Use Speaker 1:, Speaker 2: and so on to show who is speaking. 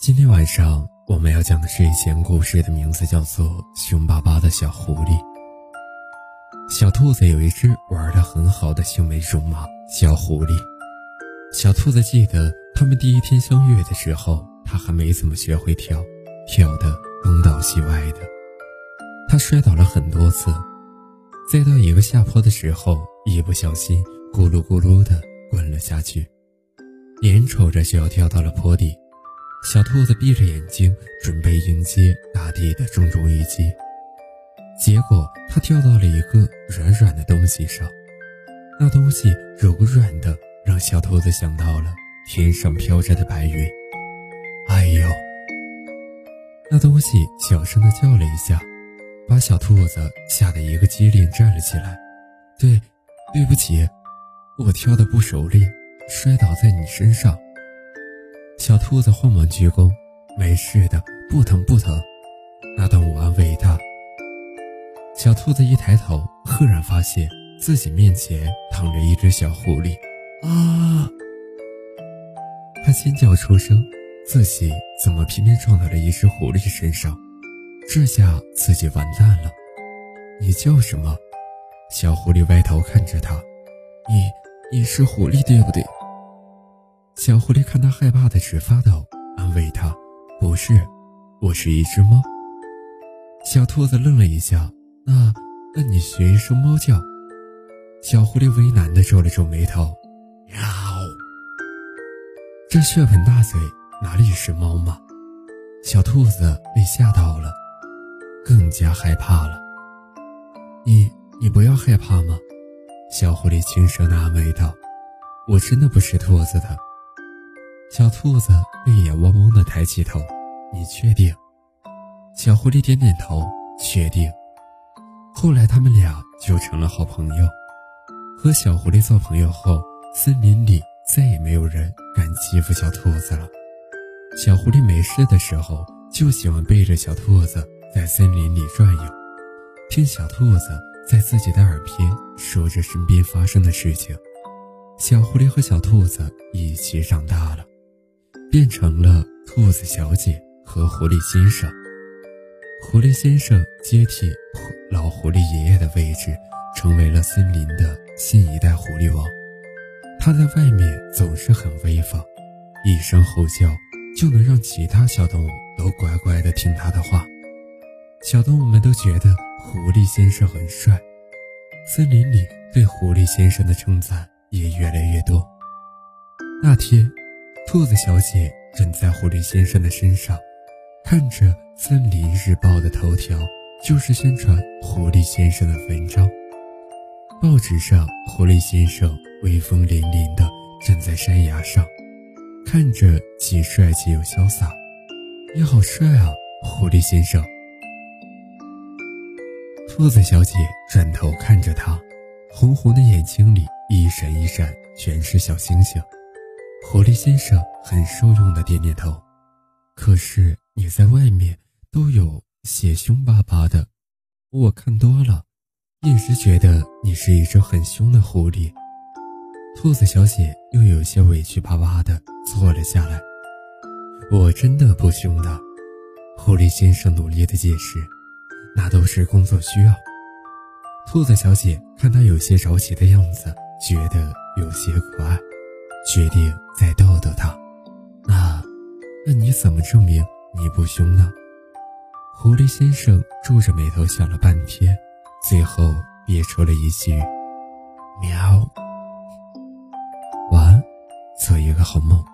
Speaker 1: 今天晚上我们要讲的睡前故事的名字叫做《凶巴巴的小狐狸》。小兔子有一只玩的很好的青梅竹马小狐狸。小兔子记得他们第一天相遇的时候，它还没怎么学会跳，跳得东倒西歪的。它摔倒了很多次，再到一个下坡的时候，一不小心咕噜咕噜的滚了下去，眼瞅着就要掉到了坡底。小兔子闭着眼睛，准备迎接大地的重重一击。结果，它跳到了一个软软的东西上，那东西柔软的，让小兔子想到了天上飘着的白云。哎呦！那东西小声的叫了一下，把小兔子吓得一个机灵站了起来。对，对不起，我跳的不熟练，摔倒在你身上。小兔子慌忙鞠躬：“没事的，不疼不疼。”那动物安慰它。小兔子一抬头，赫然发现自己面前躺着一只小狐狸。啊！它尖叫出声，自己怎么偏偏撞到了一只狐狸身上？这下自己完蛋了。你叫什么？小狐狸歪头看着它。你，你是狐狸对不对？小狐狸看他害怕的直发抖，安慰他：“不是，我是一只猫。”小兔子愣了一下，“那，那你学一声猫叫。”小狐狸为难的皱了皱眉头，“喵。”这血盆大嘴哪里是猫嘛？小兔子被吓到了，更加害怕了。“你，你不要害怕吗？”小狐狸轻声的安慰道，“我真的不是兔子的。”小兔子泪眼汪汪的抬起头：“你确定？”小狐狸点点头：“确定。”后来他们俩就成了好朋友。和小狐狸做朋友后，森林里再也没有人敢欺负小兔子了。小狐狸没事的时候，就喜欢背着小兔子在森林里转悠，听小兔子在自己的耳边说着身边发生的事情。小狐狸和小兔子一起长大了。变成了兔子小姐和狐狸先生。狐狸先生接替老狐狸爷爷的位置，成为了森林的新一代狐狸王。他在外面总是很威风，一声吼叫就能让其他小动物都乖乖的听他的话。小动物们都觉得狐狸先生很帅，森林里对狐狸先生的称赞也越来越多。那天。兔子小姐正在狐狸先生的身上，看着《森林日报》的头条，就是宣传狐狸先生的文章。报纸上，狐狸先生威风凛凛地站在山崖上，看着既帅气又潇洒。你好帅啊，狐狸先生！兔子小姐转头看着他，红红的眼睛里一闪一闪，全是小星星。狐狸先生很受用的点点头，可是你在外面都有些凶巴巴的，我看多了，一直觉得你是一只很凶的狐狸。兔子小姐又有些委屈巴巴的坐了下来。我真的不凶的，狐狸先生努力的解释，那都是工作需要。兔子小姐看他有些着急的样子，觉得有些可爱。决定再逗逗他，那，那你怎么证明你不凶呢？狐狸先生皱着眉头想了半天，最后憋出了一句：“喵。”晚安，做一个好梦。